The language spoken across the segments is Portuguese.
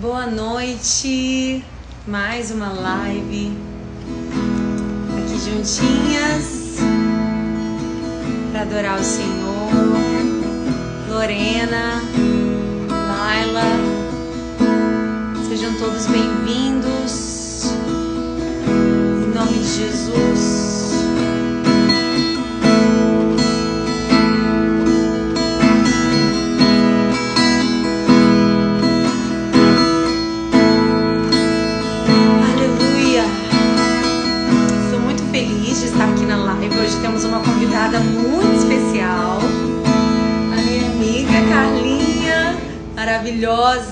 Boa noite, mais uma live aqui juntinhas para adorar o Senhor. Lorena, Laila, sejam todos bem-vindos. Em nome de Jesus.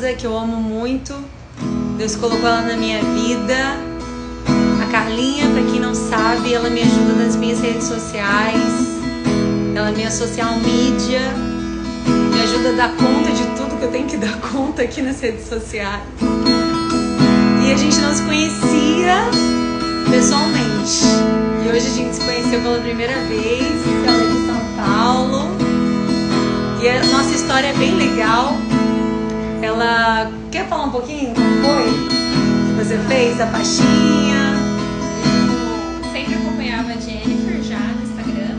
Maravilhosa, que eu amo muito. Deus colocou ela na minha vida. A Carlinha, para quem não sabe, ela me ajuda nas minhas redes sociais. Ela é minha social media, me ajuda a dar conta de tudo que eu tenho que dar conta aqui nas redes sociais. E a gente não se conhecia pessoalmente. E hoje a gente se conheceu pela primeira vez. Ela é de São Paulo. E a nossa história é bem legal. Ela quer falar um pouquinho como foi? Que você fez a pastinha? Eu sempre acompanhava a Jennifer já no Instagram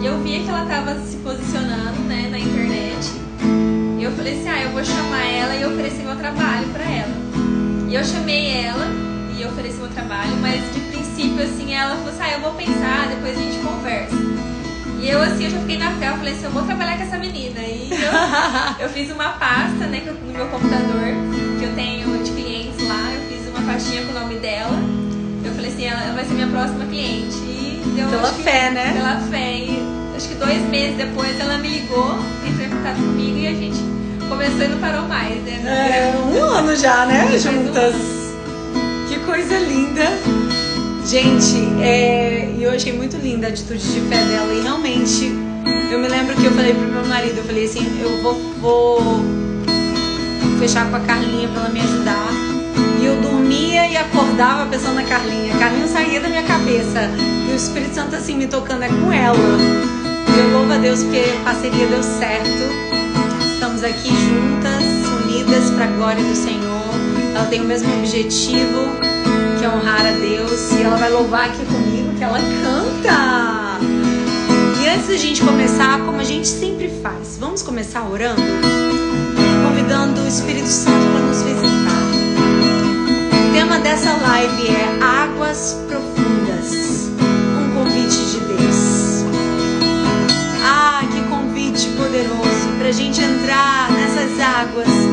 e eu via que ela estava se posicionando né, na internet. E eu falei assim: ah, eu vou chamar ela e oferecer meu trabalho para ela. E eu chamei ela e ofereci meu trabalho, mas de princípio assim ela falou assim: ah, eu vou pensar, depois a gente conversa. E eu assim, eu já fiquei na fé, eu falei assim, eu vou trabalhar com essa menina. E eu, eu fiz uma pasta, né, eu- no meu computador, que eu tenho de clientes lá, eu fiz uma pastinha com o nome dela. Eu falei assim, ela, ela vai ser minha próxima cliente. E deu, Pela acho que- fé, né? Pela fé. E acho que dois meses depois ela me ligou, entrou em contato comigo e a gente começou e não parou mais, né? É, um ano já, né? Mais um Juntas. Que coisa linda. Gente, é, e eu achei muito linda a atitude de fé dela. E realmente, eu me lembro que eu falei pro meu marido, eu falei assim, eu vou, vou fechar com a Carlinha pra ela me ajudar. E eu dormia e acordava pensando na Carlinha. A Carlinha saía da minha cabeça. E o Espírito Santo assim me tocando é com ela. Eu louvo a Deus porque a parceria deu certo. Estamos aqui juntas, unidas para a glória do Senhor. Ela tem o mesmo objetivo, honrar a Deus. E ela vai louvar aqui comigo, que ela canta. E antes da gente começar, como a gente sempre faz, vamos começar orando? Convidando o Espírito Santo para nos visitar. O tema dessa live é Águas Profundas um convite de Deus. Ah, que convite poderoso pra gente entrar nessas águas.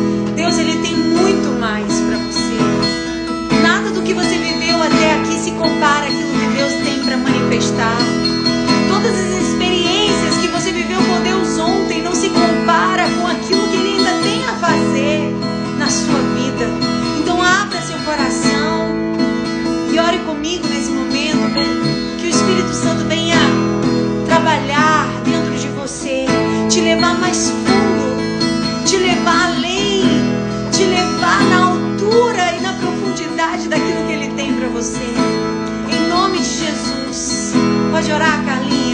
Jesus. Pode orar, Carlinha.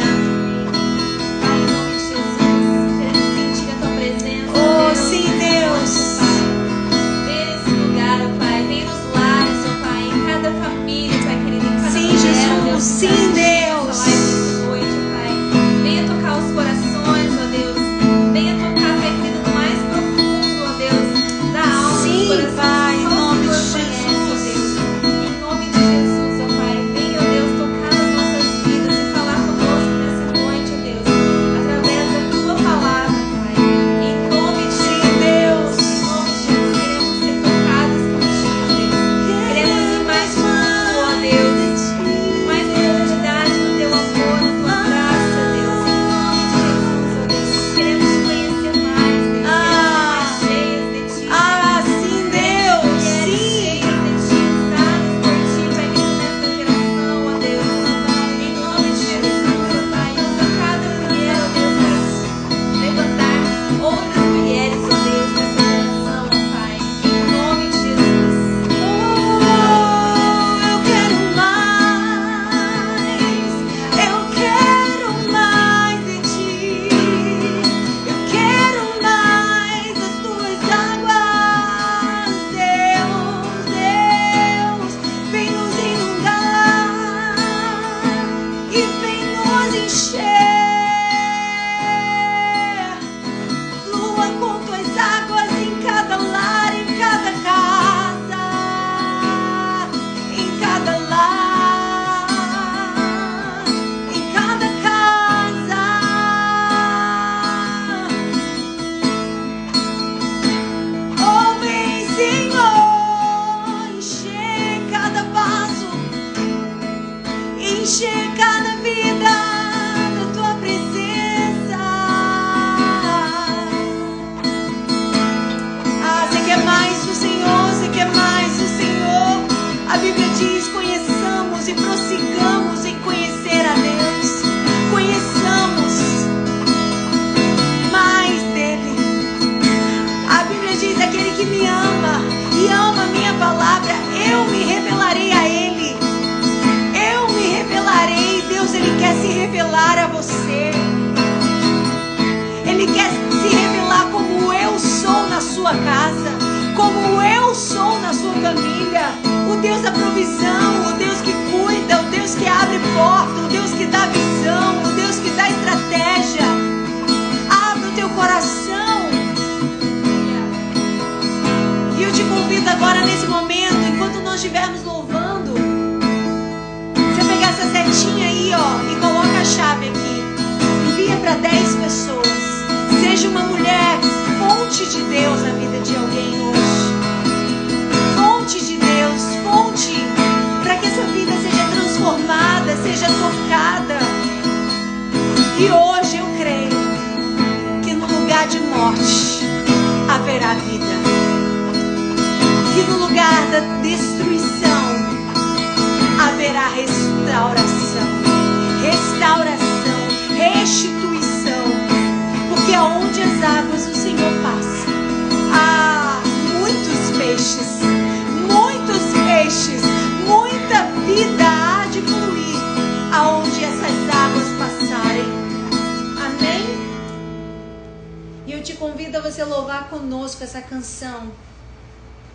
Você louvar conosco essa canção.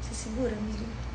Você segura, Miriam?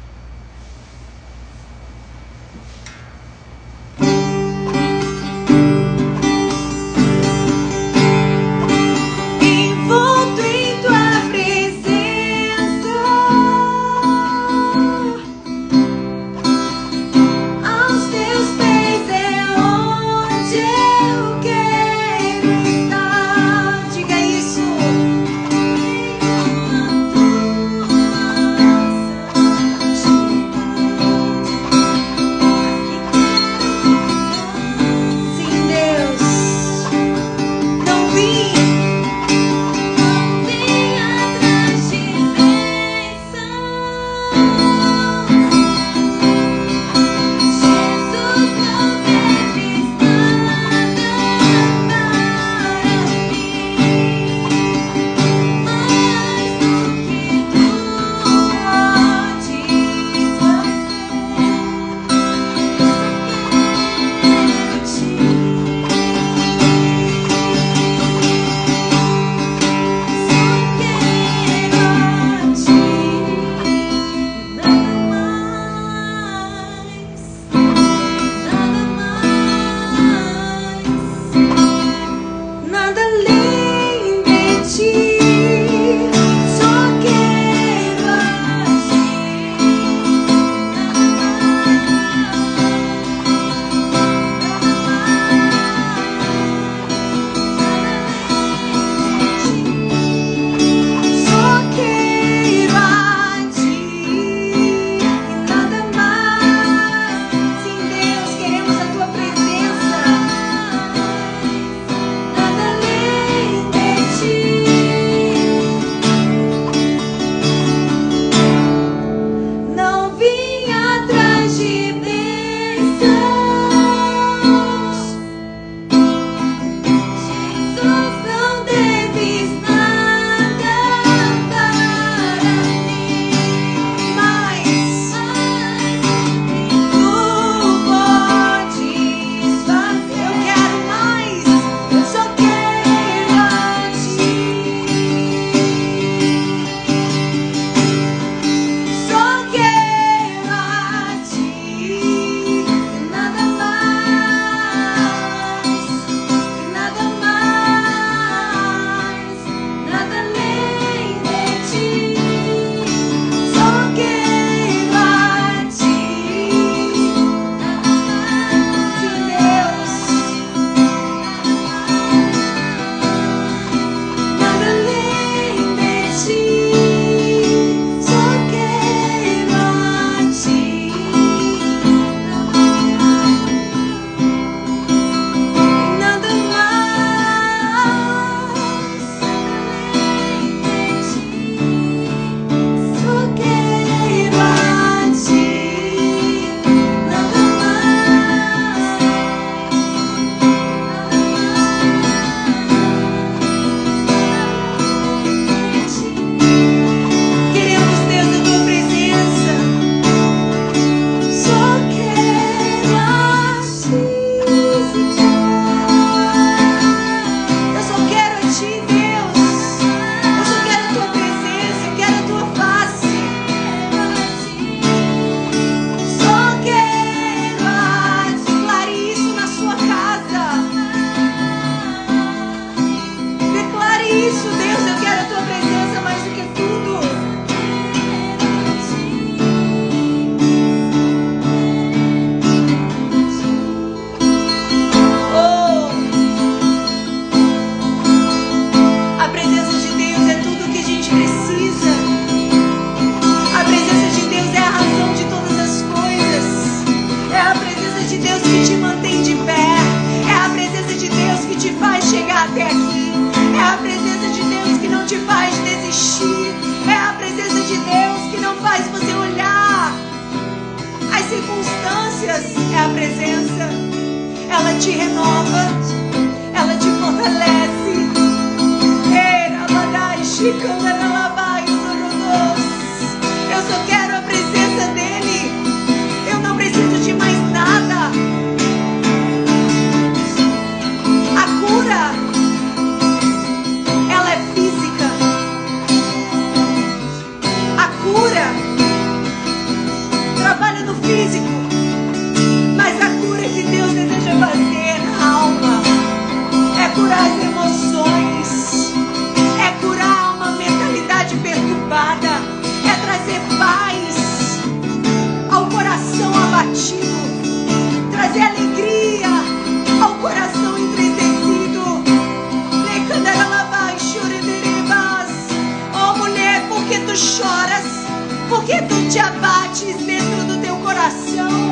Por que tu te abates dentro do teu coração?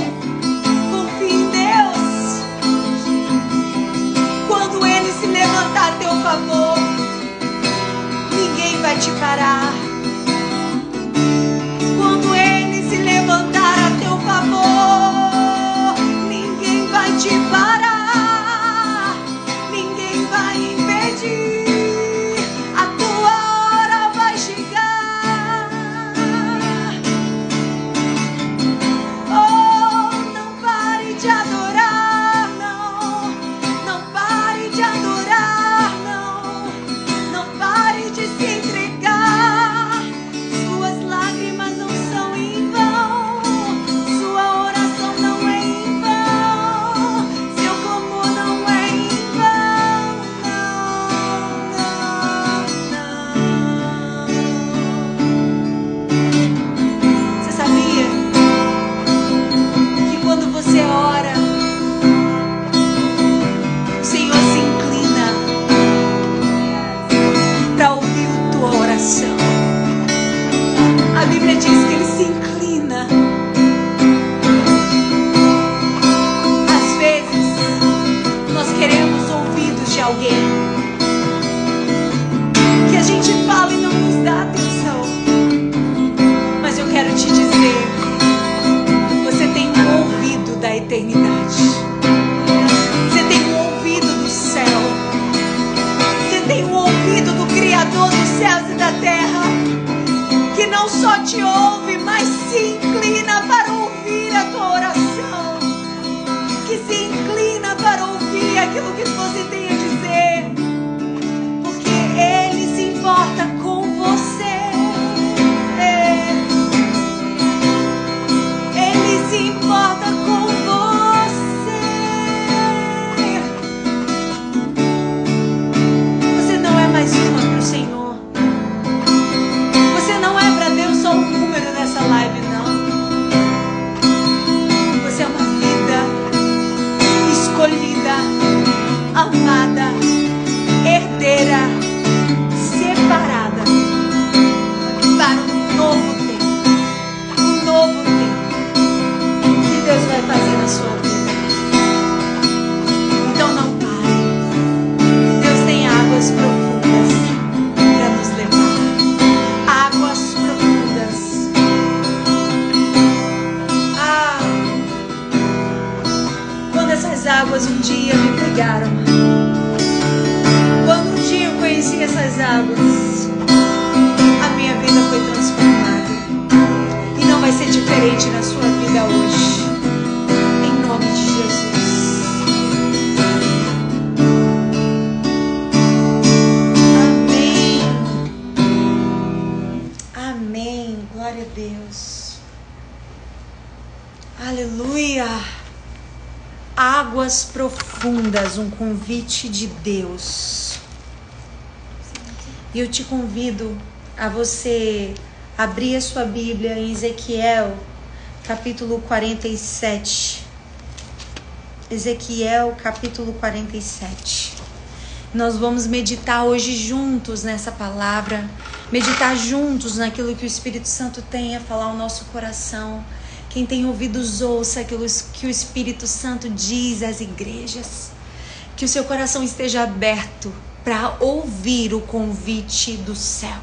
Confia em Deus. Quando Ele se levantar a teu favor, ninguém vai te parar. um convite de Deus. E eu te convido a você abrir a sua Bíblia em Ezequiel, capítulo 47. Ezequiel, capítulo 47. Nós vamos meditar hoje juntos nessa palavra, meditar juntos naquilo que o Espírito Santo tem a falar ao nosso coração. Quem tem ouvidos, ouça aquilo que o Espírito Santo diz às igrejas que o seu coração esteja aberto para ouvir o convite do céu.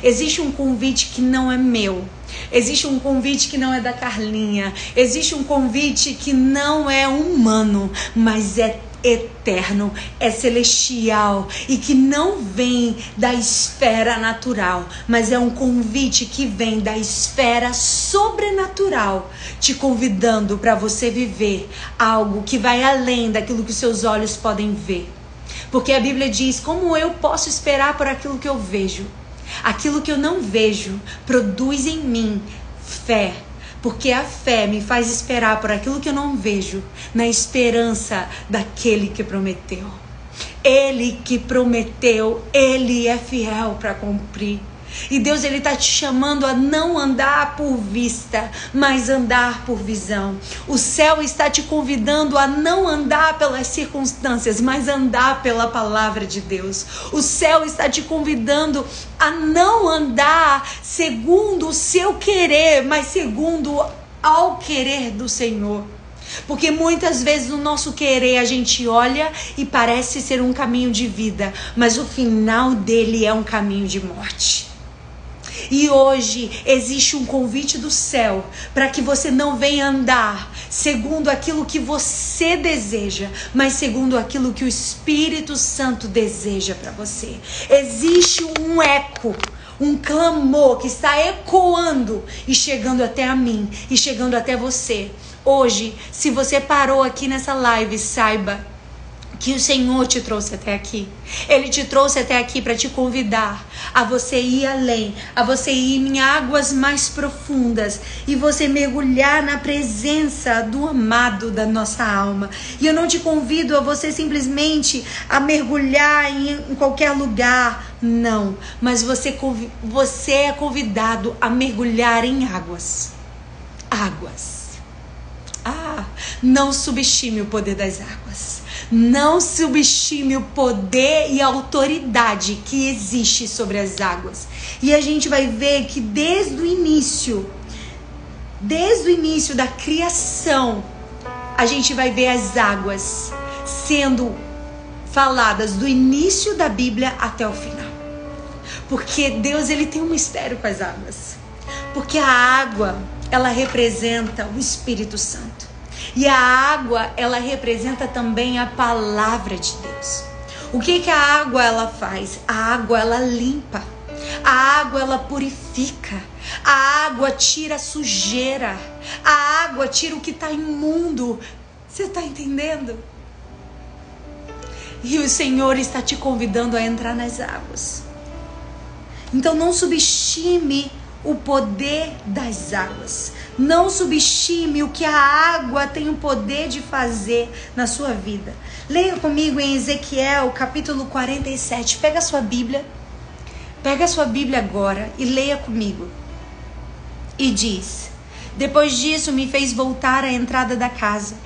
Existe um convite que não é meu. Existe um convite que não é da Carlinha. Existe um convite que não é humano, mas é eterno, é celestial e que não vem da esfera natural, mas é um convite que vem da esfera sobrenatural, te convidando para você viver algo que vai além daquilo que seus olhos podem ver. Porque a Bíblia diz: Como eu posso esperar por aquilo que eu vejo? Aquilo que eu não vejo produz em mim fé, porque a fé me faz esperar por aquilo que eu não vejo, na esperança daquele que prometeu. Ele que prometeu, ele é fiel para cumprir. E Deus ele tá te chamando a não andar por vista, mas andar por visão. O céu está te convidando a não andar pelas circunstâncias, mas andar pela palavra de Deus. O céu está te convidando a não andar segundo o seu querer, mas segundo ao querer do Senhor. Porque muitas vezes no nosso querer a gente olha e parece ser um caminho de vida, mas o final dele é um caminho de morte. E hoje existe um convite do céu para que você não venha andar segundo aquilo que você deseja, mas segundo aquilo que o Espírito Santo deseja para você. Existe um eco um clamor que está ecoando e chegando até a mim e chegando até você. Hoje, se você parou aqui nessa live, saiba que o Senhor te trouxe até aqui. Ele te trouxe até aqui para te convidar a você ir além, a você ir em águas mais profundas e você mergulhar na presença do amado da nossa alma. E eu não te convido a você simplesmente a mergulhar em, qualquer lugar, não, mas você, você é convidado a mergulhar em águas. Águas. Ah, não subestime o poder das águas. Não subestime o poder e a autoridade que existe sobre as águas. E a gente vai ver que desde o início, desde o início da criação, a gente vai ver as águas sendo faladas do início da Bíblia até o final. Porque Deus ele tem um mistério com as águas. Porque a água, ela representa o Espírito Santo. E a água, ela representa também a palavra de Deus. O que que a água ela faz? A água ela limpa. A água ela purifica. A água tira a sujeira. A água tira o que está imundo. Você está entendendo? E o Senhor está te convidando a entrar nas águas. Então não subestime o poder das águas. Não subestime o que a água tem o poder de fazer na sua vida. Leia comigo em Ezequiel, capítulo 47. Pega a sua Bíblia. Pega a sua Bíblia agora e leia comigo. E diz: Depois disso me fez voltar à entrada da casa.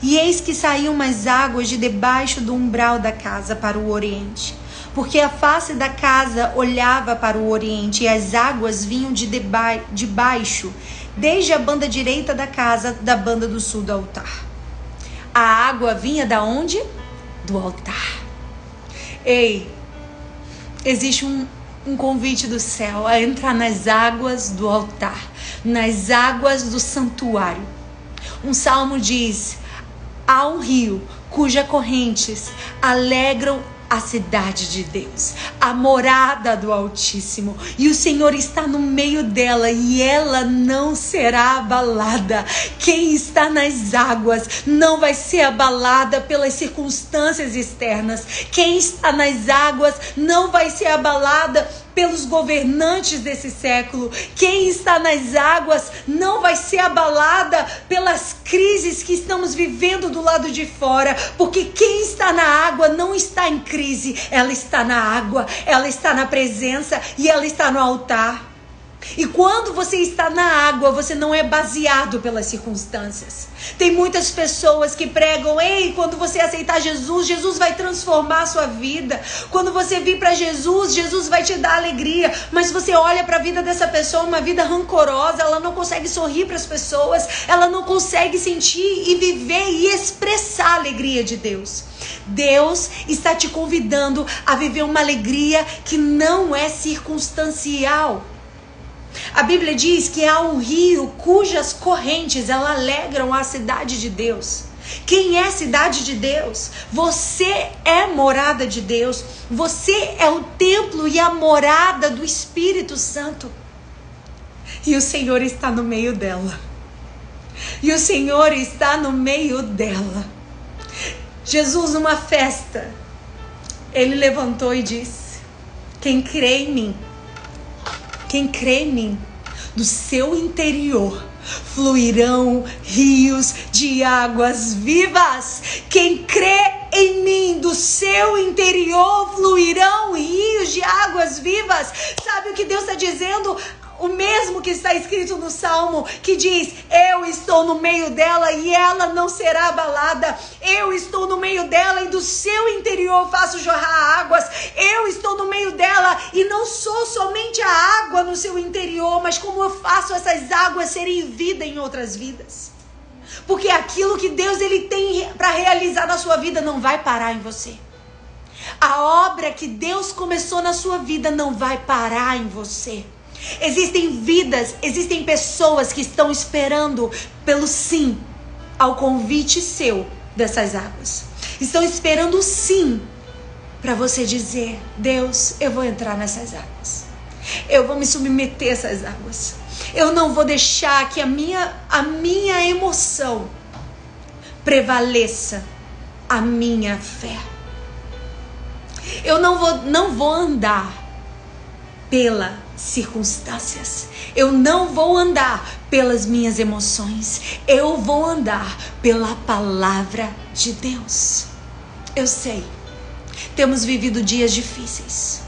E eis que saíam umas águas de debaixo do umbral da casa para o oriente porque a face da casa olhava para o oriente e as águas vinham de, deba de baixo desde a banda direita da casa, da banda do sul do altar. A água vinha da onde? Do altar. Ei, existe um, um convite do céu a entrar nas águas do altar, nas águas do santuário. Um salmo diz: há um rio cujas correntes alegram a cidade de Deus, a morada do Altíssimo, e o Senhor está no meio dela e ela não será abalada. Quem está nas águas não vai ser abalada pelas circunstâncias externas. Quem está nas águas não vai ser abalada pelos governantes desse século. Quem está nas águas não vai ser abalada pelas crises que estamos vivendo do lado de fora, porque quem está na água não está em crise, ela está na água, ela está na presença e ela está no altar. E quando você está na água, você não é baseado pelas circunstâncias. Tem muitas pessoas que pregam: "Ei, quando você aceitar Jesus, Jesus vai transformar a sua vida. Quando você vir para Jesus, Jesus vai te dar alegria". Mas você olha para a vida dessa pessoa, uma vida rancorosa, ela não consegue sorrir para as pessoas, ela não consegue sentir e viver e expressar a alegria de Deus. Deus está te convidando a viver uma alegria que não é circunstancial. A Bíblia diz que há um rio cujas correntes ela alegram a cidade de Deus. Quem é cidade de Deus? Você é morada de Deus. Você é o templo e a morada do Espírito Santo. E o Senhor está no meio dela. E o Senhor está no meio dela. Jesus, numa festa, ele levantou e disse: Quem crê em mim, quem crê em mim, do seu interior fluirão rios de águas vivas. Quem crê em mim, do seu interior fluirão rios de águas vivas. Sabe o que Deus está dizendo? O mesmo que está escrito no Salmo, que diz: Eu estou no meio dela e ela não será abalada. Eu estou no meio dela e do seu interior faço jorrar águas. Eu estou no meio dela e não sou somente a água no seu interior, mas como eu faço essas águas serem vida em outras vidas. Porque aquilo que Deus ele tem para realizar na sua vida não vai parar em você. A obra que Deus começou na sua vida não vai parar em você. Existem vidas, existem pessoas que estão esperando pelo sim ao convite seu dessas águas. Estão esperando sim para você dizer: Deus, eu vou entrar nessas águas. Eu vou me submeter a essas águas. Eu não vou deixar que a minha, a minha emoção prevaleça a minha fé. Eu não vou, não vou andar pela circunstâncias. Eu não vou andar pelas minhas emoções. Eu vou andar pela palavra de Deus. Eu sei. Temos vivido dias difíceis.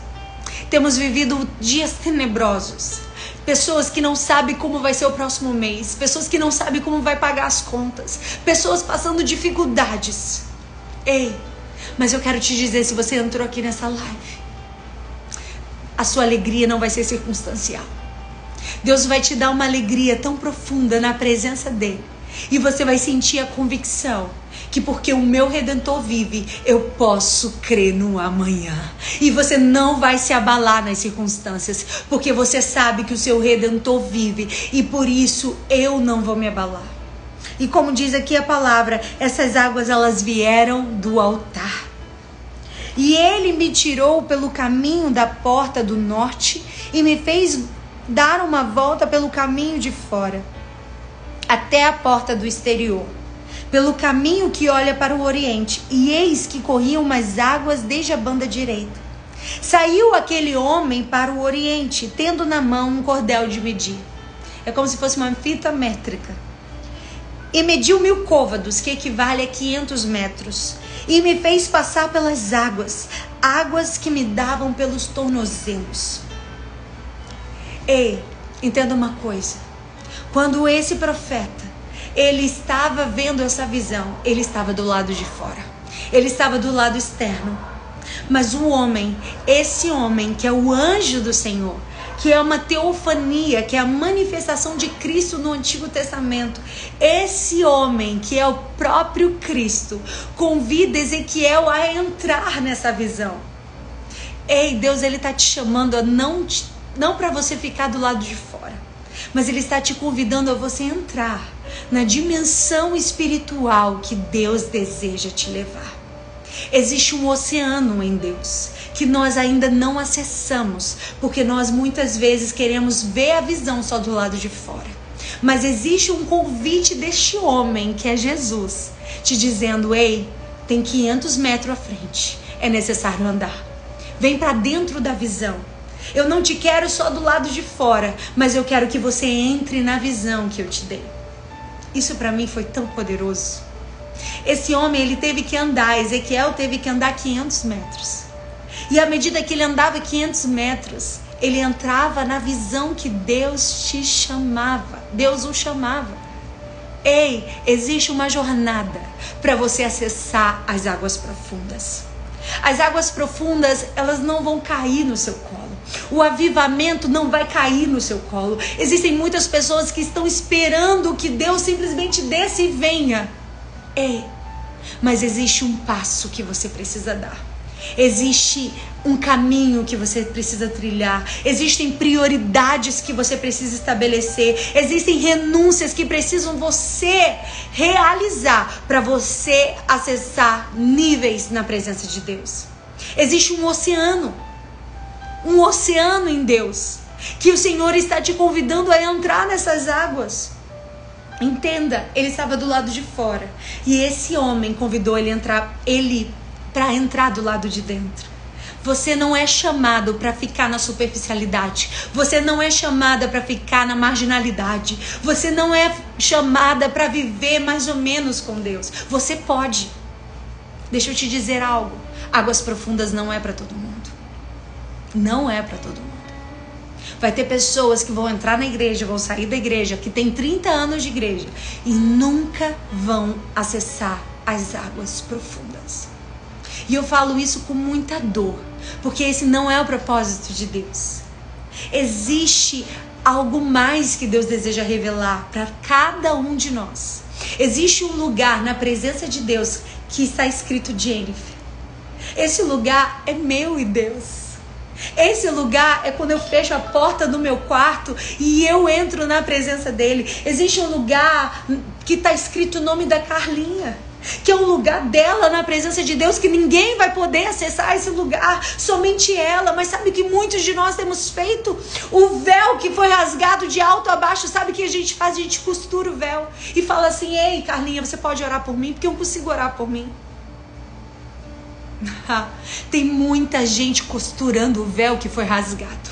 Temos vivido dias tenebrosos. Pessoas que não sabem como vai ser o próximo mês, pessoas que não sabem como vai pagar as contas, pessoas passando dificuldades. Ei, mas eu quero te dizer se você entrou aqui nessa live, a sua alegria não vai ser circunstancial. Deus vai te dar uma alegria tão profunda na presença dele. E você vai sentir a convicção que porque o meu redentor vive, eu posso crer no amanhã. E você não vai se abalar nas circunstâncias, porque você sabe que o seu redentor vive e por isso eu não vou me abalar. E como diz aqui a palavra, essas águas elas vieram do altar. E ele me tirou pelo caminho da porta do norte e me fez dar uma volta pelo caminho de fora, até a porta do exterior, pelo caminho que olha para o oriente. E eis que corriam umas águas desde a banda direita. Saiu aquele homem para o oriente, tendo na mão um cordel de medir. É como se fosse uma fita métrica. E mediu mil côvados, que equivale a 500 metros e me fez passar pelas águas, águas que me davam pelos tornozelos. Ei, entenda uma coisa. Quando esse profeta, ele estava vendo essa visão, ele estava do lado de fora. Ele estava do lado externo. Mas o homem, esse homem que é o anjo do Senhor, que é uma teofania, que é a manifestação de Cristo no Antigo Testamento. Esse homem, que é o próprio Cristo, convida Ezequiel a entrar nessa visão. Ei, Deus, ele está te chamando a não, não para você ficar do lado de fora, mas ele está te convidando a você entrar na dimensão espiritual que Deus deseja te levar. Existe um oceano em Deus que nós ainda não acessamos, porque nós muitas vezes queremos ver a visão só do lado de fora. Mas existe um convite deste homem, que é Jesus, te dizendo: ei, tem 500 metros à frente, é necessário andar. Vem para dentro da visão. Eu não te quero só do lado de fora, mas eu quero que você entre na visão que eu te dei. Isso para mim foi tão poderoso. Esse homem, ele teve que andar, Ezequiel teve que andar 500 metros. E à medida que ele andava 500 metros, ele entrava na visão que Deus te chamava, Deus o chamava. Ei, existe uma jornada para você acessar as águas profundas. As águas profundas, elas não vão cair no seu colo. O avivamento não vai cair no seu colo. Existem muitas pessoas que estão esperando que Deus simplesmente desça e venha. Ei, Mas existe um passo que você precisa dar. Existe um caminho que você precisa trilhar, existem prioridades que você precisa estabelecer, existem renúncias que precisam você realizar para você acessar níveis na presença de Deus. Existe um oceano, um oceano em Deus, que o Senhor está te convidando a entrar nessas águas. Entenda, ele estava do lado de fora e esse homem convidou ele a entrar, ele para entrar do lado de dentro. Você não é chamado para ficar na superficialidade. Você não é chamada para ficar na marginalidade. Você não é chamada para viver mais ou menos com Deus. Você pode. Deixa eu te dizer algo. Águas profundas não é para todo mundo. Não é para todo mundo. Vai ter pessoas que vão entrar na igreja, vão sair da igreja, que tem 30 anos de igreja e nunca vão acessar as águas profundas. E eu falo isso com muita dor, porque esse não é o propósito de Deus. Existe algo mais que Deus deseja revelar para cada um de nós. Existe um lugar na presença de Deus que está escrito Jennifer. Esse lugar é meu e Deus. Esse lugar é quando eu fecho a porta do meu quarto e eu entro na presença dele. Existe um lugar que está escrito o nome da Carlinha que é um lugar dela na presença de Deus, que ninguém vai poder acessar esse lugar, somente ela. Mas sabe que muitos de nós temos feito? O véu que foi rasgado de alto a baixo, sabe o que a gente faz? A gente costura o véu e fala assim: Ei, Carlinha, você pode orar por mim? Porque eu não consigo orar por mim. Tem muita gente costurando o véu que foi rasgado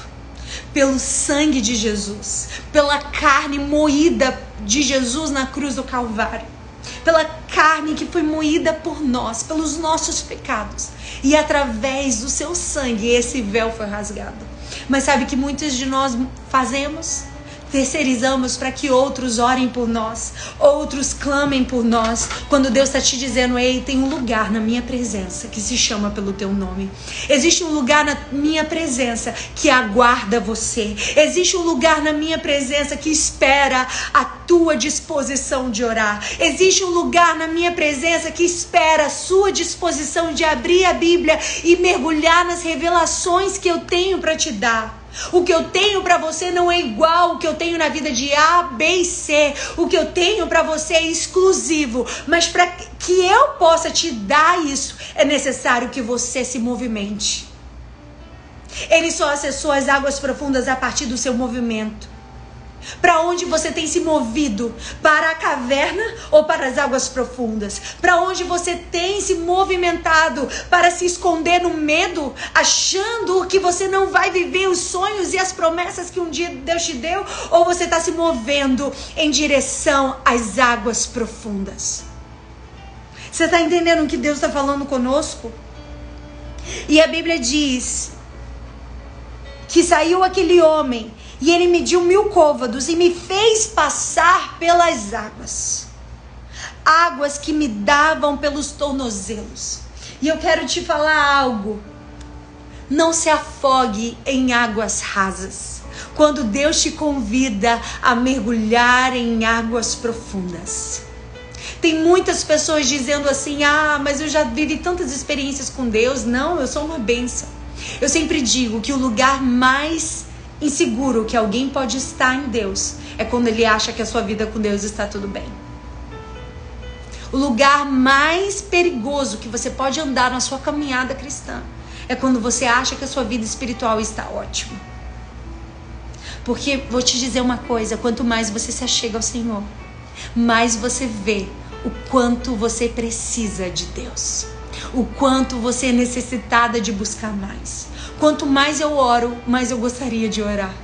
pelo sangue de Jesus, pela carne moída de Jesus na cruz do Calvário pela carne que foi moída por nós, pelos nossos pecados. E através do seu sangue esse véu foi rasgado. Mas sabe que muitos de nós fazemos? Terceirizamos para que outros orem por nós, outros clamem por nós, quando Deus está te dizendo: Ei, tem um lugar na minha presença que se chama pelo teu nome. Existe um lugar na minha presença que aguarda você. Existe um lugar na minha presença que espera a tua disposição de orar. Existe um lugar na minha presença que espera a sua disposição de abrir a Bíblia e mergulhar nas revelações que eu tenho para te dar. O que eu tenho para você não é igual o que eu tenho na vida de A, B e C. O que eu tenho para você é exclusivo, mas para que eu possa te dar isso, é necessário que você se movimente. Ele só acessou as águas profundas a partir do seu movimento. Para onde você tem se movido? Para a caverna ou para as águas profundas? Para onde você tem se movimentado? Para se esconder no medo, achando que você não vai viver os sonhos e as promessas que um dia Deus te deu? Ou você está se movendo em direção às águas profundas? Você está entendendo o que Deus está falando conosco? E a Bíblia diz que saiu aquele homem e ele mediu mil côvados e me fez passar pelas águas. Águas que me davam pelos tornozelos. E eu quero te falar algo. Não se afogue em águas rasas. Quando Deus te convida a mergulhar em águas profundas. Tem muitas pessoas dizendo assim: ah, mas eu já vivi tantas experiências com Deus. Não, eu sou uma benção. Eu sempre digo que o lugar mais inseguro que alguém pode estar em Deus é quando ele acha que a sua vida com Deus está tudo bem. O lugar mais perigoso que você pode andar na sua caminhada cristã é quando você acha que a sua vida espiritual está ótima. Porque vou te dizer uma coisa: quanto mais você se achega ao Senhor, mais você vê o quanto você precisa de Deus, o quanto você é necessitada de buscar mais. Quanto mais eu oro, mais eu gostaria de orar.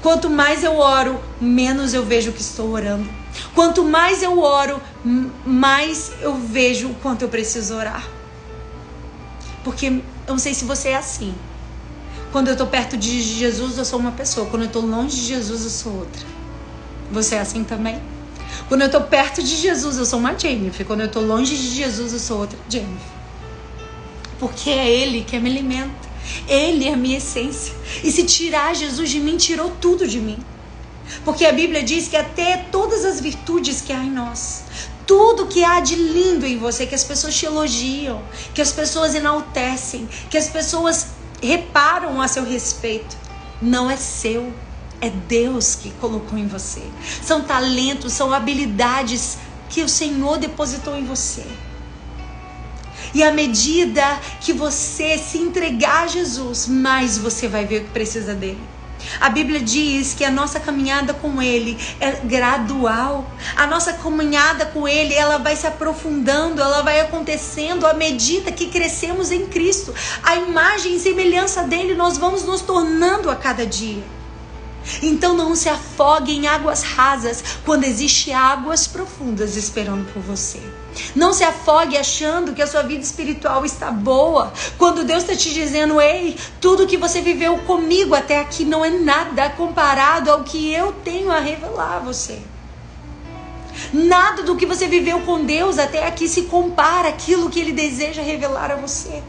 Quanto mais eu oro, menos eu vejo que estou orando. Quanto mais eu oro, mais eu vejo o quanto eu preciso orar. Porque eu não sei se você é assim. Quando eu estou perto de Jesus, eu sou uma pessoa. Quando eu estou longe de Jesus, eu sou outra. Você é assim também? Quando eu estou perto de Jesus, eu sou uma Jennifer. Quando eu estou longe de Jesus, eu sou outra Jennifer. Porque é Ele que me alimenta. Ele é a minha essência. E se tirar Jesus de mim, tirou tudo de mim. Porque a Bíblia diz que até todas as virtudes que há em nós, tudo que há de lindo em você, que as pessoas te elogiam, que as pessoas enaltecem, que as pessoas reparam a seu respeito, não é seu. É Deus que colocou em você. São talentos, são habilidades que o Senhor depositou em você. E à medida que você se entregar a Jesus, mais você vai ver o que precisa dele. A Bíblia diz que a nossa caminhada com Ele é gradual. A nossa caminhada com Ele, ela vai se aprofundando, ela vai acontecendo à medida que crescemos em Cristo. A imagem e semelhança dele nós vamos nos tornando a cada dia. Então não se afogue em águas rasas quando existe águas profundas esperando por você. Não se afogue achando que a sua vida espiritual está boa, quando Deus está te dizendo: ei, tudo que você viveu comigo até aqui não é nada comparado ao que eu tenho a revelar a você. Nada do que você viveu com Deus até aqui se compara àquilo que Ele deseja revelar a você.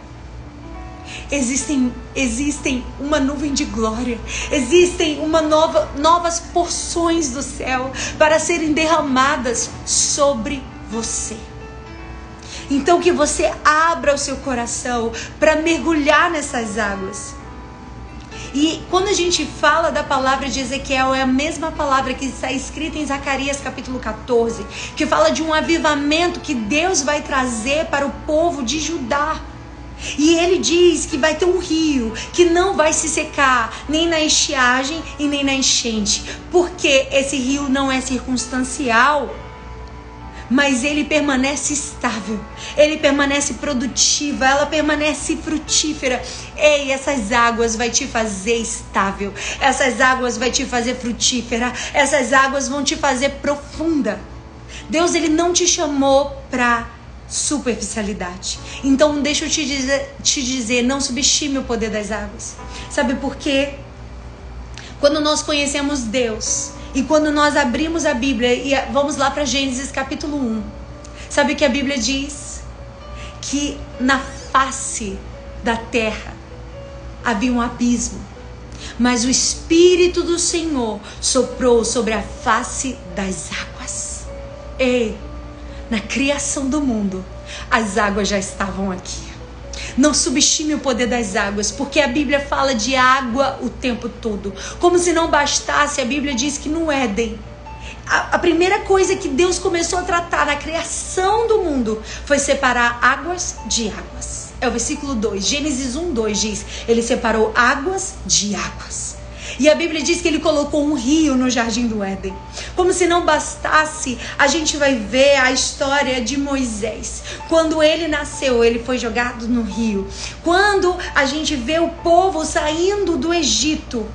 Existem, existem uma nuvem de glória, existem uma nova, novas porções do céu para serem derramadas sobre você. Então que você abra o seu coração para mergulhar nessas águas. E quando a gente fala da palavra de Ezequiel, é a mesma palavra que está escrita em Zacarias capítulo 14, que fala de um avivamento que Deus vai trazer para o povo de Judá. E ele diz que vai ter um rio que não vai se secar, nem na estiagem e nem na enchente, porque esse rio não é circunstancial, mas ele permanece estável, ele permanece produtiva, ela permanece frutífera. Ei, essas águas vai te fazer estável, essas águas vai te fazer frutífera, essas águas vão te fazer profunda. Deus ele não te chamou para superficialidade. Então, deixa eu te dizer, te dizer, não subestime o poder das águas. Sabe por quê? Quando nós conhecemos Deus e quando nós abrimos a Bíblia e vamos lá para Gênesis capítulo 1. Sabe o que a Bíblia diz? Que na face da terra havia um abismo, mas o Espírito do Senhor soprou sobre a face das águas. Ei, na criação do mundo, as águas já estavam aqui. Não subestime o poder das águas, porque a Bíblia fala de água o tempo todo. Como se não bastasse, a Bíblia diz que no Éden, a, a primeira coisa que Deus começou a tratar na criação do mundo foi separar águas de águas. É o versículo 2, Gênesis 1, 2 diz: Ele separou águas de águas. E a Bíblia diz que ele colocou um rio no jardim do Éden. Como se não bastasse, a gente vai ver a história de Moisés. Quando ele nasceu, ele foi jogado no rio. Quando a gente vê o povo saindo do Egito,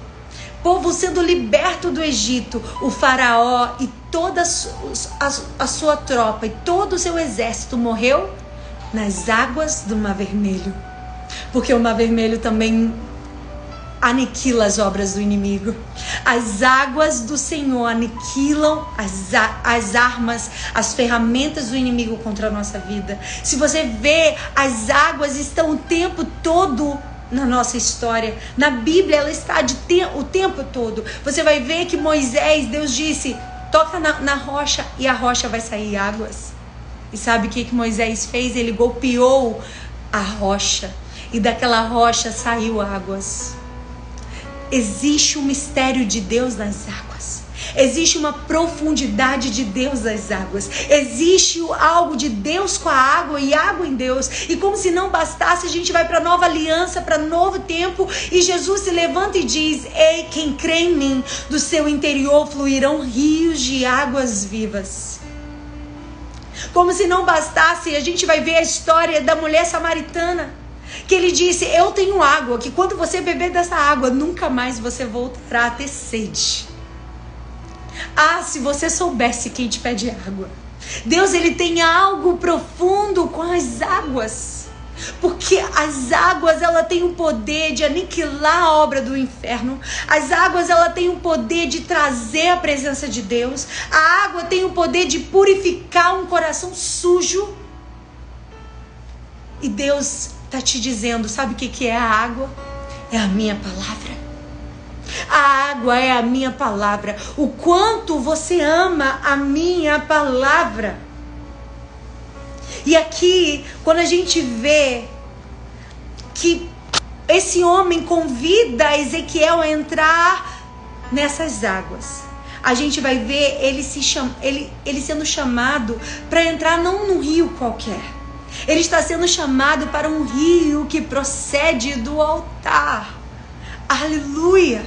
povo sendo liberto do Egito, o faraó e toda a, sua tropa e todo o seu exército morreu nas águas do Mar Vermelho. Porque o Mar Vermelho também aniquila as obras do inimigo. As águas do Senhor aniquilam as, as armas, as ferramentas do inimigo contra a nossa vida. Se você vê, as águas estão o tempo todo na nossa história. Na Bíblia ela está de te o tempo todo. Você vai ver que Moisés, Deus disse: toca na, na rocha e a rocha vai sair águas. E sabe o que, que Moisés fez? Ele golpeou a rocha e daquela rocha saiu águas. Existe um mistério de Deus nas águas. Existe uma profundidade de Deus nas águas. Existe algo de Deus com a água e água em Deus. E como se não bastasse, a gente vai para nova aliança, para novo tempo. E Jesus se levanta e diz: Ei, quem crê em mim, do seu interior fluirão rios de águas vivas. Como se não bastasse, a gente vai ver a história da mulher samaritana que ele disse: Eu tenho água, que quando você beber dessa água, nunca mais você voltará a ter sede. Ah, se você soubesse quem te pede água. Deus ele tem algo profundo com as águas. Porque as águas ela tem o poder de aniquilar a obra do inferno. As águas ela tem o poder de trazer a presença de Deus. A água tem o poder de purificar um coração sujo. E Deus está te dizendo: sabe o que, que é a água? É a minha palavra. A água é a minha palavra. O quanto você ama a minha palavra. E aqui, quando a gente vê que esse homem convida Ezequiel a entrar nessas águas. A gente vai ver ele, se cham... ele, ele sendo chamado para entrar não num rio qualquer. Ele está sendo chamado para um rio que procede do altar. Aleluia!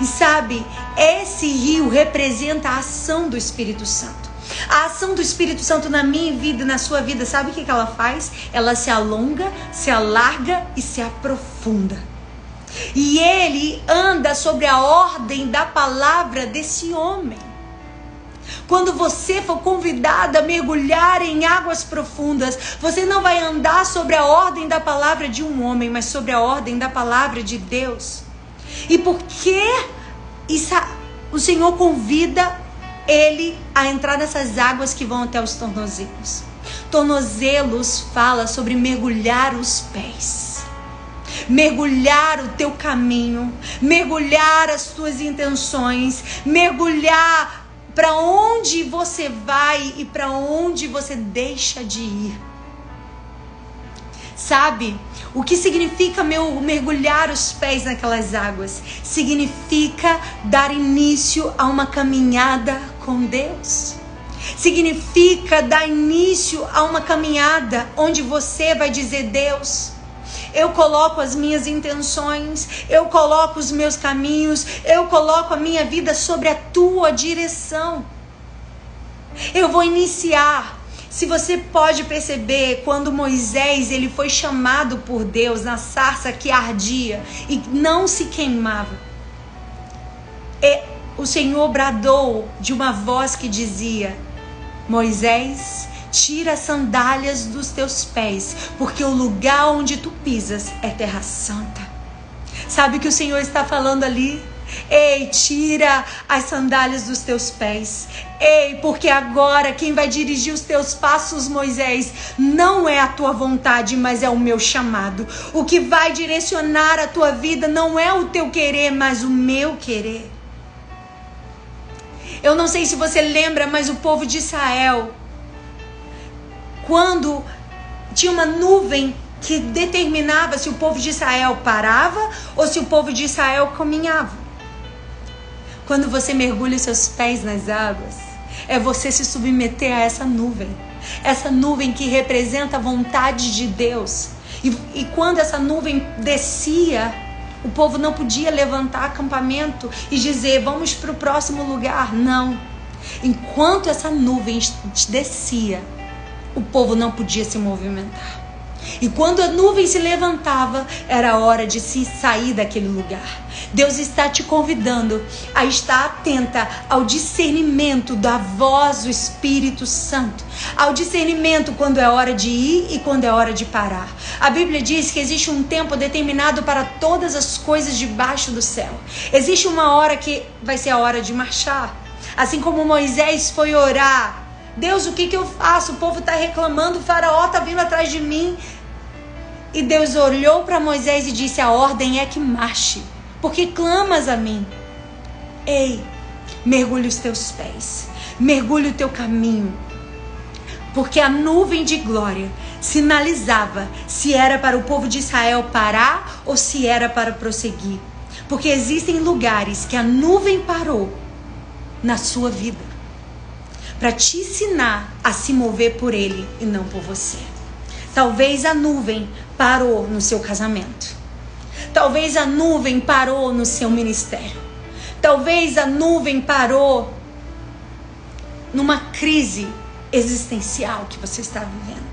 E sabe, esse rio representa a ação do Espírito Santo. A ação do Espírito Santo na minha vida e na sua vida, sabe o que, ela faz? Ela se alonga, se alarga e se aprofunda. E ele anda sobre a ordem da palavra desse homem. Quando você for convidado a mergulhar em águas profundas, você não vai andar sobre a ordem da palavra de um homem, mas sobre a ordem da palavra de Deus. E por que isso, o Senhor convida ele a entrar nessas águas que vão até os tornozelos. Tornozelos fala sobre mergulhar os pés. Mergulhar o teu caminho, mergulhar as tuas intenções, mergulhar para onde você vai e para onde você deixa de ir. Sabe? O que significa meu mergulhar os pés naquelas águas? Significa dar início a uma caminhada com Deus. Significa dar início a uma caminhada onde você vai dizer: Deus, eu coloco as minhas intenções, eu coloco os meus caminhos, eu coloco a minha vida sobre a tua direção. Eu vou iniciar se você pode perceber, quando Moisés ele foi chamado por Deus na sarça que ardia e não se queimava, e o Senhor bradou de uma voz que dizia: Moisés, tira as sandálias dos teus pés, porque o lugar onde tu pisas é terra santa. Sabe o que o Senhor está falando ali? Ei, tira as sandálias dos teus pés. Ei, porque agora quem vai dirigir os teus passos, Moisés, não é a tua vontade, mas é o meu chamado. O que vai direcionar a tua vida não é o teu querer, mas o meu querer. Eu não sei se você lembra, mas o povo de Israel, quando tinha uma nuvem que determinava se o povo de Israel parava ou se o povo de Israel caminhava. Quando você mergulha os seus pés nas águas, é você se submeter a essa nuvem. Essa nuvem que representa a vontade de Deus. E, e quando essa nuvem descia, o povo não podia levantar acampamento e dizer vamos para o próximo lugar. Não. Enquanto essa nuvem descia, o povo não podia se movimentar. E quando a nuvem se levantava, era hora de se sair daquele lugar. Deus está te convidando a estar atenta ao discernimento da voz do Espírito Santo, ao discernimento quando é hora de ir e quando é hora de parar. A Bíblia diz que existe um tempo determinado para todas as coisas debaixo do céu. Existe uma hora que vai ser a hora de marchar. Assim como Moisés foi orar Deus, o que, que eu faço? O povo está reclamando, o faraó está vindo atrás de mim. E Deus olhou para Moisés e disse: A ordem é que marche, porque clamas a mim. Ei, mergulhe os teus pés, mergulhe o teu caminho, porque a nuvem de glória sinalizava se era para o povo de Israel parar ou se era para prosseguir. Porque existem lugares que a nuvem parou na sua vida para te ensinar a se mover por ele e não por você. Talvez a nuvem parou no seu casamento. Talvez a nuvem parou no seu ministério. Talvez a nuvem parou numa crise existencial que você está vivendo.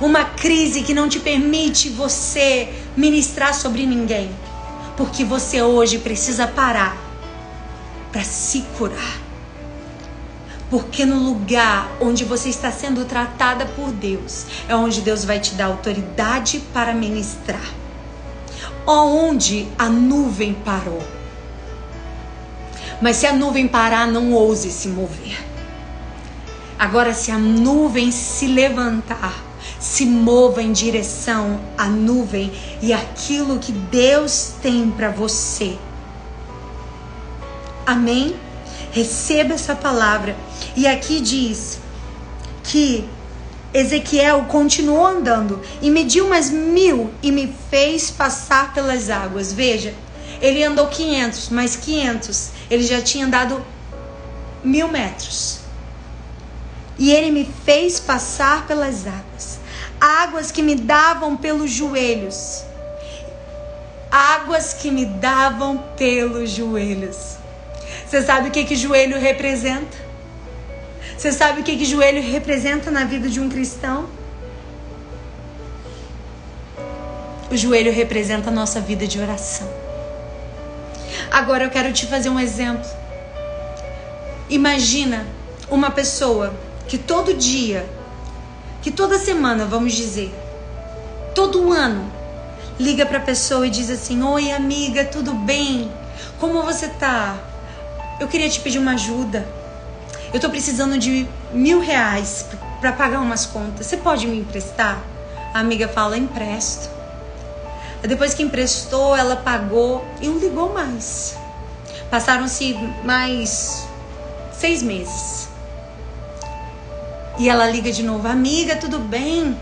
Uma crise que não te permite você ministrar sobre ninguém. Porque você hoje precisa parar para se curar porque no lugar onde você está sendo tratada por Deus, é onde Deus vai te dar autoridade para ministrar. Onde a nuvem parou. Mas se a nuvem parar, não ouse se mover. Agora, se a nuvem se levantar, se mova em direção à nuvem e aquilo que Deus tem para você. Amém? Receba essa palavra. E aqui diz que Ezequiel continuou andando e mediu mais mil e me fez passar pelas águas. Veja, ele andou 500, mais 500. Ele já tinha andado mil metros. E ele me fez passar pelas águas. Águas que me davam pelos joelhos. Águas que me davam pelos joelhos. Você sabe o que, que joelho representa? Você sabe o que, que joelho representa na vida de um cristão? O joelho representa a nossa vida de oração. Agora eu quero te fazer um exemplo. Imagina uma pessoa que todo dia, que toda semana, vamos dizer, todo ano, liga para a pessoa e diz assim: Oi, amiga, tudo bem? Como você tá? Eu queria te pedir uma ajuda. Eu tô precisando de mil reais para pagar umas contas. Você pode me emprestar? A amiga fala, empresto. Depois que emprestou, ela pagou e não ligou mais. Passaram-se mais seis meses. E ela liga de novo, amiga, tudo bem?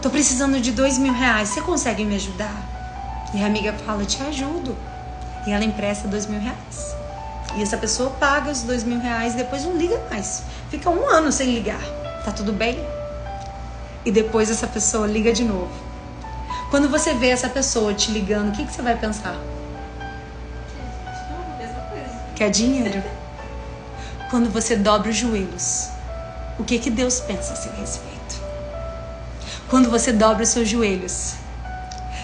Tô precisando de dois mil reais. Você consegue me ajudar? E a amiga fala, te ajudo. E ela empresta dois mil reais. E essa pessoa paga os dois mil reais e depois não liga mais. Fica um ano sem ligar. Tá tudo bem? E depois essa pessoa liga de novo. Quando você vê essa pessoa te ligando, o que, que você vai pensar? Quer dinheiro? Quando você dobra os joelhos, o que, que Deus pensa a seu respeito? Quando você dobra os seus joelhos,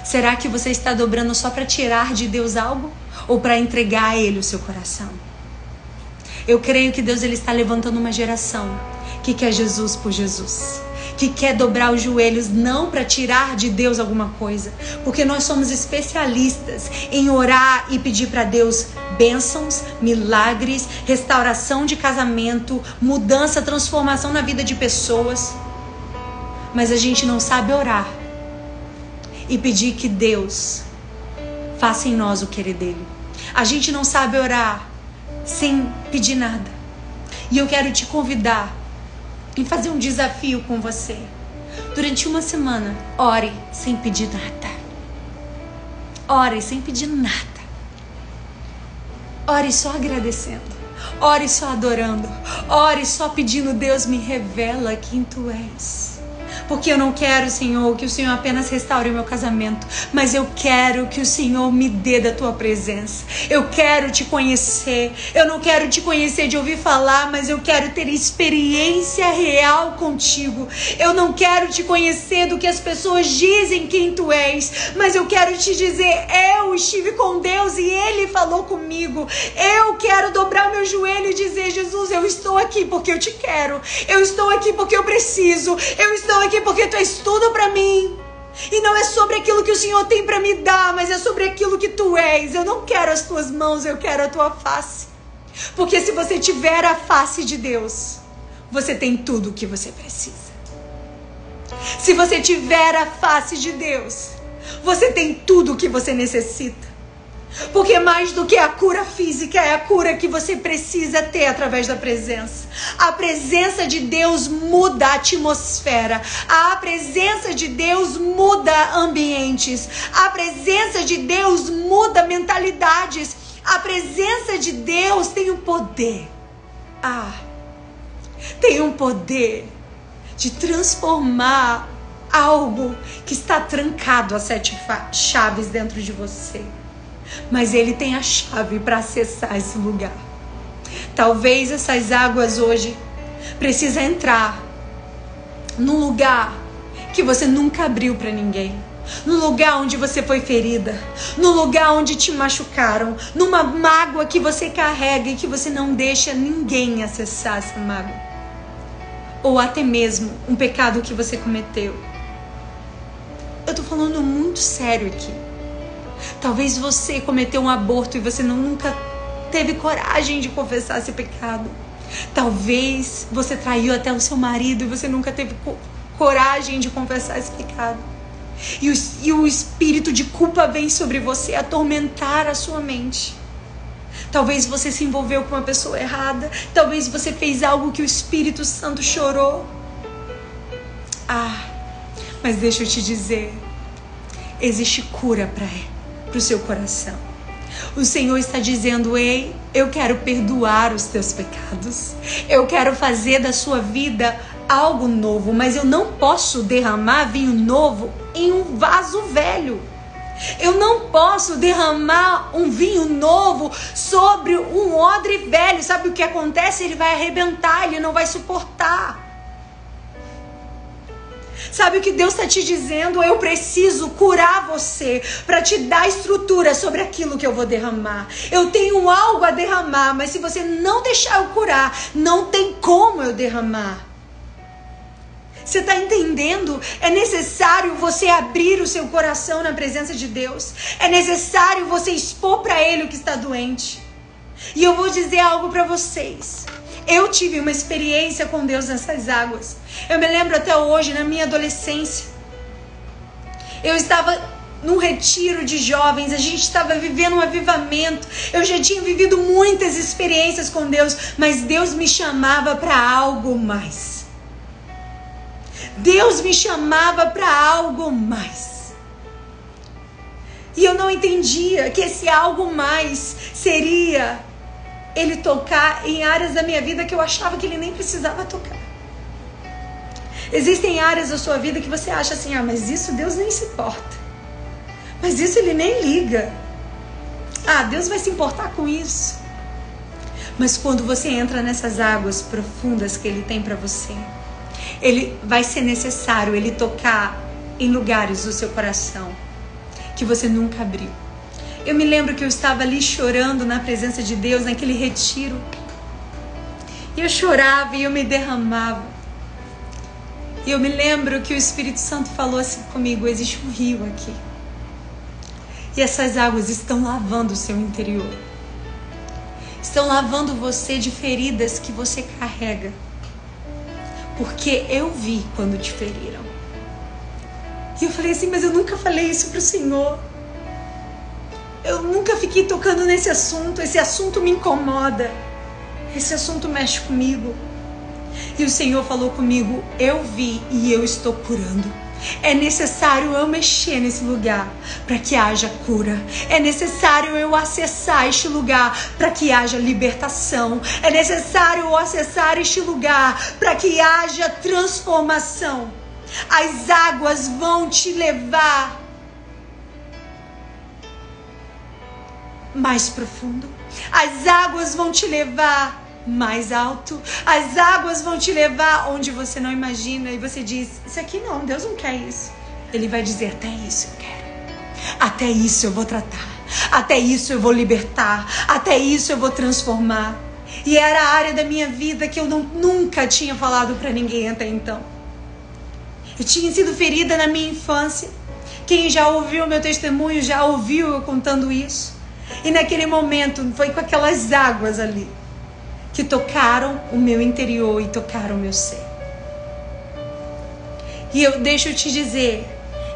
será que você está dobrando só para tirar de Deus algo? Ou para entregar a Ele o seu coração. Eu creio que Deus ele está levantando uma geração que quer Jesus por Jesus, que quer dobrar os joelhos não para tirar de Deus alguma coisa, porque nós somos especialistas em orar e pedir para Deus bênçãos, milagres, restauração de casamento, mudança, transformação na vida de pessoas. Mas a gente não sabe orar e pedir que Deus faça em nós o querer dele. A gente não sabe orar sem pedir nada. E eu quero te convidar em fazer um desafio com você. Durante uma semana, ore sem pedir nada. Ore sem pedir nada. Ore só agradecendo. Ore só adorando. Ore só pedindo, Deus me revela quem tu és. Porque eu não quero, Senhor, que o Senhor apenas restaure o meu casamento, mas eu quero que o Senhor me dê da tua presença. Eu quero te conhecer. Eu não quero te conhecer de ouvir falar, mas eu quero ter experiência real contigo. Eu não quero te conhecer do que as pessoas dizem quem tu és, mas eu quero te dizer, eu estive com Deus e ele falou comigo. Eu quero dobrar meu joelho e dizer, Jesus, eu estou aqui porque eu te quero. Eu estou aqui porque eu preciso. Eu estou aqui porque tu és tudo para mim. E não é sobre aquilo que o Senhor tem para me dar, mas é sobre aquilo que tu és. Eu não quero as tuas mãos, eu quero a tua face. Porque se você tiver a face de Deus, você tem tudo o que você precisa. Se você tiver a face de Deus, você tem tudo o que você necessita. Porque mais do que a cura física é a cura que você precisa ter através da presença. A presença de Deus muda a atmosfera. A presença de Deus muda ambientes. A presença de Deus muda mentalidades. A presença de Deus tem um poder. Ah, tem um poder de transformar algo que está trancado a sete chaves dentro de você mas ele tem a chave para acessar esse lugar. Talvez essas águas hoje precisa entrar num lugar que você nunca abriu para ninguém. No lugar onde você foi ferida, no lugar onde te machucaram, numa mágoa que você carrega e que você não deixa ninguém acessar essa mágoa. Ou até mesmo um pecado que você cometeu. Eu tô falando muito sério aqui. Talvez você cometeu um aborto e você não, nunca teve coragem de confessar esse pecado. Talvez você traiu até o seu marido e você nunca teve coragem de confessar esse pecado. E o, e o espírito de culpa vem sobre você atormentar a sua mente. Talvez você se envolveu com uma pessoa errada. Talvez você fez algo que o Espírito Santo chorou. Ah, mas deixa eu te dizer, existe cura para o seu coração. O Senhor está dizendo: Ei, eu quero perdoar os teus pecados. Eu quero fazer da sua vida algo novo, mas eu não posso derramar vinho novo em um vaso velho. Eu não posso derramar um vinho novo sobre um odre velho. Sabe o que acontece? Ele vai arrebentar, ele não vai suportar. Sabe o que Deus está te dizendo? Eu preciso curar você para te dar estrutura sobre aquilo que eu vou derramar. Eu tenho algo a derramar, mas se você não deixar eu curar, não tem como eu derramar. Você está entendendo? É necessário você abrir o seu coração na presença de Deus. É necessário você expor para Ele o que está doente. E eu vou dizer algo para vocês. Eu tive uma experiência com Deus nessas águas. Eu me lembro até hoje, na minha adolescência. Eu estava num retiro de jovens, a gente estava vivendo um avivamento. Eu já tinha vivido muitas experiências com Deus, mas Deus me chamava para algo mais. Deus me chamava para algo mais. E eu não entendia que esse algo mais seria ele tocar em áreas da minha vida que eu achava que ele nem precisava tocar. Existem áreas da sua vida que você acha assim: ah, mas isso Deus nem se importa. Mas isso ele nem liga. Ah, Deus vai se importar com isso. Mas quando você entra nessas águas profundas que ele tem para você, ele vai ser necessário ele tocar em lugares do seu coração que você nunca abriu. Eu me lembro que eu estava ali chorando na presença de Deus naquele retiro. E eu chorava e eu me derramava. E eu me lembro que o Espírito Santo falou assim comigo: existe um rio aqui. E essas águas estão lavando o seu interior. Estão lavando você de feridas que você carrega porque eu vi quando te feriram. E eu falei assim, mas eu nunca falei isso pro Senhor. Eu nunca fiquei tocando nesse assunto, esse assunto me incomoda. Esse assunto mexe comigo. E o Senhor falou comigo: Eu vi e eu estou curando. É necessário eu mexer nesse lugar para que haja cura. É necessário eu acessar este lugar para que haja libertação. É necessário eu acessar este lugar para que haja transformação. As águas vão te levar mais profundo. As águas vão te levar mais alto. As águas vão te levar onde você não imagina e você diz: Isso aqui não, Deus não quer isso. Ele vai dizer: Até isso eu quero. Até isso eu vou tratar. Até isso eu vou libertar. Até isso eu vou transformar. E era a área da minha vida que eu não, nunca tinha falado para ninguém até então. Eu tinha sido ferida na minha infância. Quem já ouviu meu testemunho já ouviu eu contando isso. E naquele momento foi com aquelas águas ali que tocaram o meu interior e tocaram o meu ser. E eu deixo te dizer,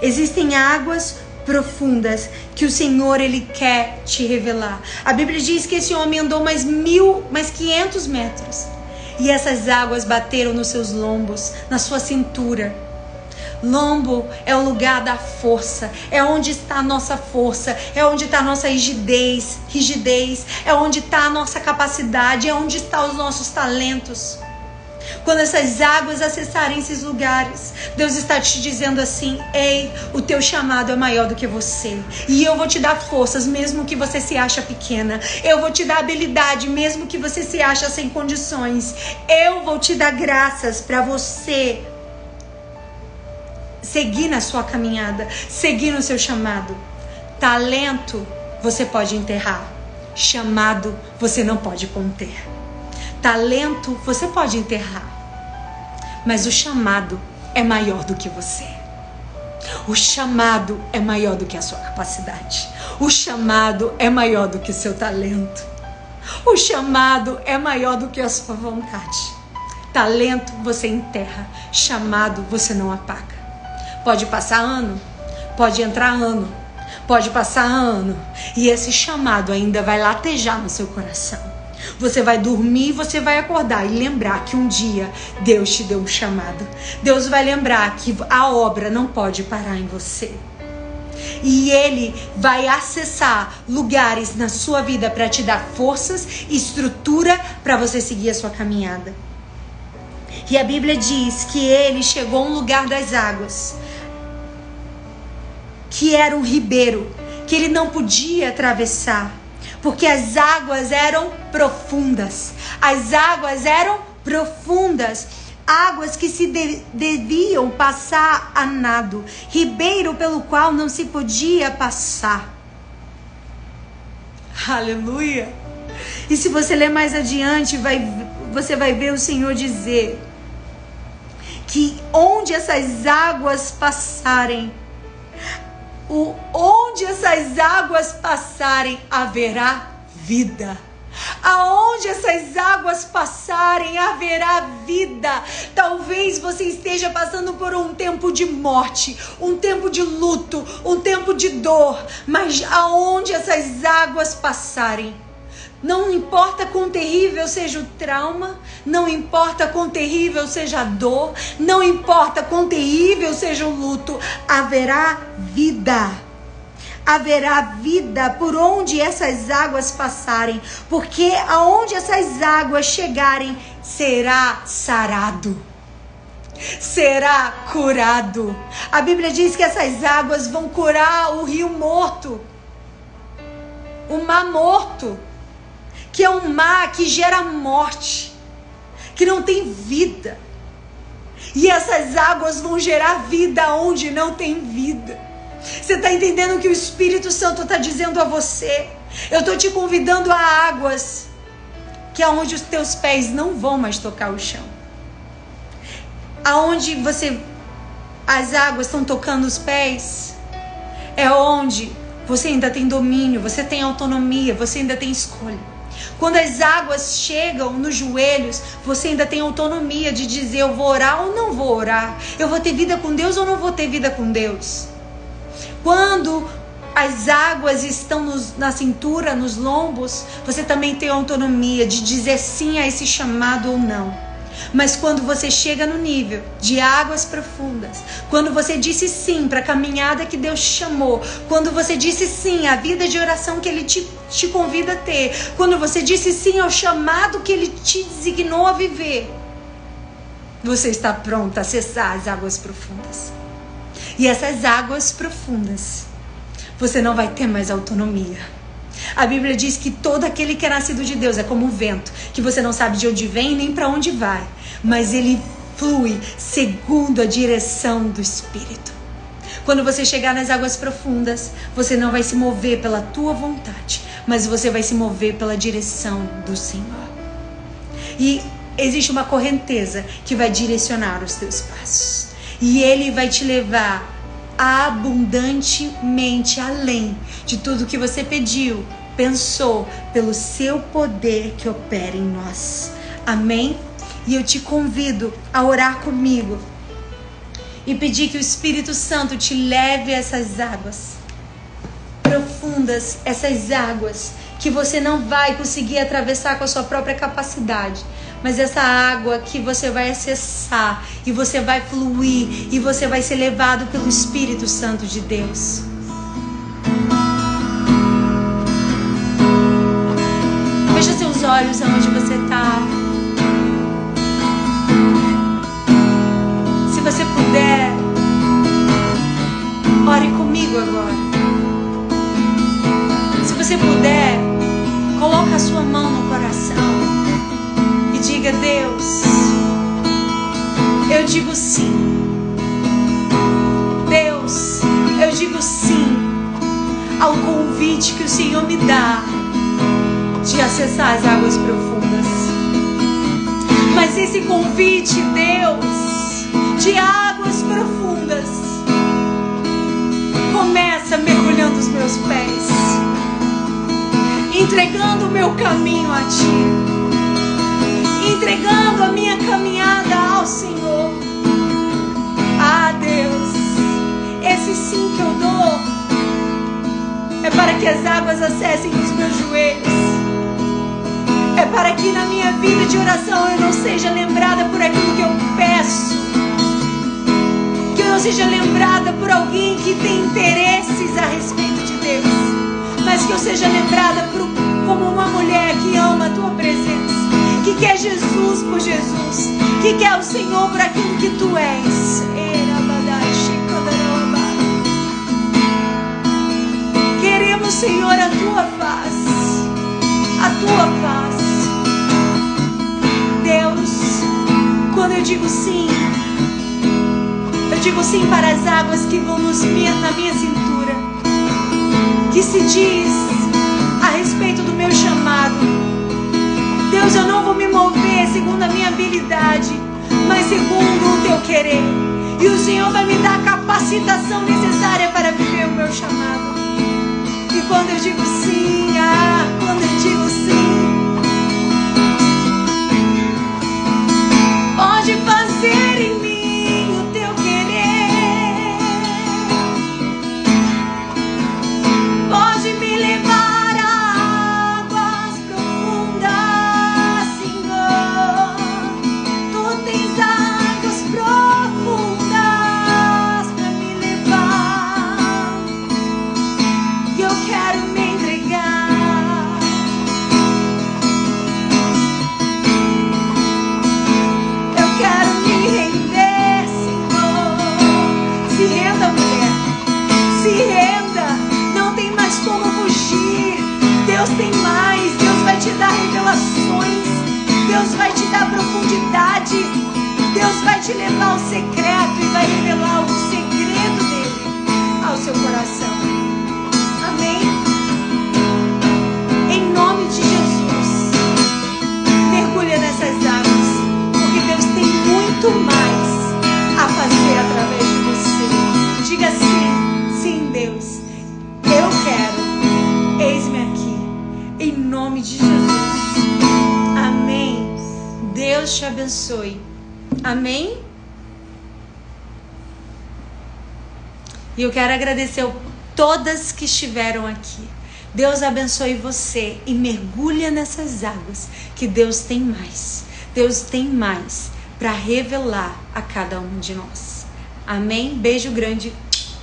existem águas profundas que o Senhor ele quer te revelar. A Bíblia diz que esse homem andou mais mil, mais quinhentos metros e essas águas bateram nos seus lombos, na sua cintura Lombo é o lugar da força, é onde está a nossa força, é onde está a nossa rigidez, rigidez, é onde está a nossa capacidade, é onde estão os nossos talentos. Quando essas águas acessarem esses lugares, Deus está te dizendo assim: ei, o teu chamado é maior do que você. E eu vou te dar forças, mesmo que você se acha pequena. Eu vou te dar habilidade, mesmo que você se acha sem condições. Eu vou te dar graças para você seguir na sua caminhada, seguir no seu chamado. Talento você pode enterrar, chamado você não pode conter. Talento você pode enterrar, mas o chamado é maior do que você. O chamado é maior do que a sua capacidade. O chamado é maior do que o seu talento. O chamado é maior do que a sua vontade. Talento você enterra, chamado você não apaga. Pode passar ano, pode entrar ano, pode passar ano, e esse chamado ainda vai latejar no seu coração. Você vai dormir, você vai acordar e lembrar que um dia Deus te deu um chamado. Deus vai lembrar que a obra não pode parar em você. E ele vai acessar lugares na sua vida para te dar forças e estrutura para você seguir a sua caminhada. E a Bíblia diz que ele chegou a um lugar das águas, que era um ribeiro, que ele não podia atravessar, porque as águas eram profundas. As águas eram profundas águas que se de, deviam passar a nado, ribeiro pelo qual não se podia passar. Aleluia! E se você ler mais adiante, vai, você vai ver o Senhor dizer que onde essas águas passarem, o, onde essas águas passarem, haverá vida. Aonde essas águas passarem, haverá vida. Talvez você esteja passando por um tempo de morte, um tempo de luto, um tempo de dor, mas aonde essas águas passarem, não importa quão terrível seja o trauma, não importa quão terrível seja a dor, não importa quão terrível seja o luto, haverá vida haverá vida por onde essas águas passarem, porque aonde essas águas chegarem, será sarado. Será curado. A Bíblia diz que essas águas vão curar o rio morto, o mar morto, que é um mar que gera morte, que não tem vida. E essas águas vão gerar vida onde não tem vida. Você está entendendo o que o Espírito Santo está dizendo a você? Eu estou te convidando a águas que é onde os teus pés não vão mais tocar o chão. Aonde você as águas estão tocando os pés é onde você ainda tem domínio, você tem autonomia, você ainda tem escolha. Quando as águas chegam nos joelhos, você ainda tem autonomia de dizer eu vou orar ou não vou orar. Eu vou ter vida com Deus ou não vou ter vida com Deus. Quando as águas estão nos, na cintura, nos lombos, você também tem autonomia de dizer sim a esse chamado ou não. Mas quando você chega no nível de águas profundas, quando você disse sim para a caminhada que Deus te chamou, quando você disse sim à vida de oração que Ele te, te convida a ter, quando você disse sim ao chamado que Ele te designou a viver, você está pronto a acessar as águas profundas. E essas águas profundas, você não vai ter mais autonomia. A Bíblia diz que todo aquele que é nascido de Deus é como o vento, que você não sabe de onde vem nem para onde vai, mas ele flui segundo a direção do Espírito. Quando você chegar nas águas profundas, você não vai se mover pela tua vontade, mas você vai se mover pela direção do Senhor. E existe uma correnteza que vai direcionar os teus passos e ele vai te levar abundantemente além de tudo que você pediu, pensou, pelo seu poder que opera em nós. Amém? E eu te convido a orar comigo e pedir que o Espírito Santo te leve a essas águas profundas, essas águas que você não vai conseguir atravessar com a sua própria capacidade, mas essa água que você vai acessar e você vai fluir e você vai ser levado pelo Espírito Santo de Deus. Olhos aonde você está. Se você puder, ore comigo agora. Se você puder, coloque a sua mão no coração diga: Deus, eu digo sim. Deus, eu digo sim ao convite que o Senhor me dá acessar as águas profundas. Mas esse convite, Deus, de águas profundas, começa mergulhando os meus pés, entregando o meu caminho a Ti entregando a minha caminhada ao Senhor. Ah, Deus, esse sim que eu dou é para que as águas acessem os meus joelhos. Para que na minha vida de oração eu não seja lembrada por aquilo que eu peço. Que eu não seja lembrada por alguém que tem interesses a respeito de Deus. Mas que eu seja lembrada por, como uma mulher que ama a tua presença. Que quer Jesus por Jesus. Que quer o Senhor por aquilo que tu és. Queremos, Senhor, a tua face. A tua face. Deus, quando eu digo sim, eu digo sim para as águas que vão nos, na minha cintura. Que se diz a respeito do meu chamado. Deus, eu não vou me mover segundo a minha habilidade, mas segundo o teu querer. E o Senhor vai me dar a capacitação necessária para viver o meu chamado. E quando eu digo sim, ah, quando eu digo sim, eu quero agradecer a todas que estiveram aqui. Deus abençoe você e mergulha nessas águas, que Deus tem mais. Deus tem mais para revelar a cada um de nós. Amém? Beijo grande.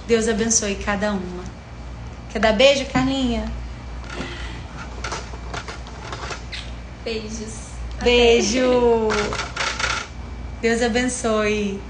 Deus abençoe cada uma. Quer dar beijo, Carlinha? Beijos. Beijo. Deus abençoe.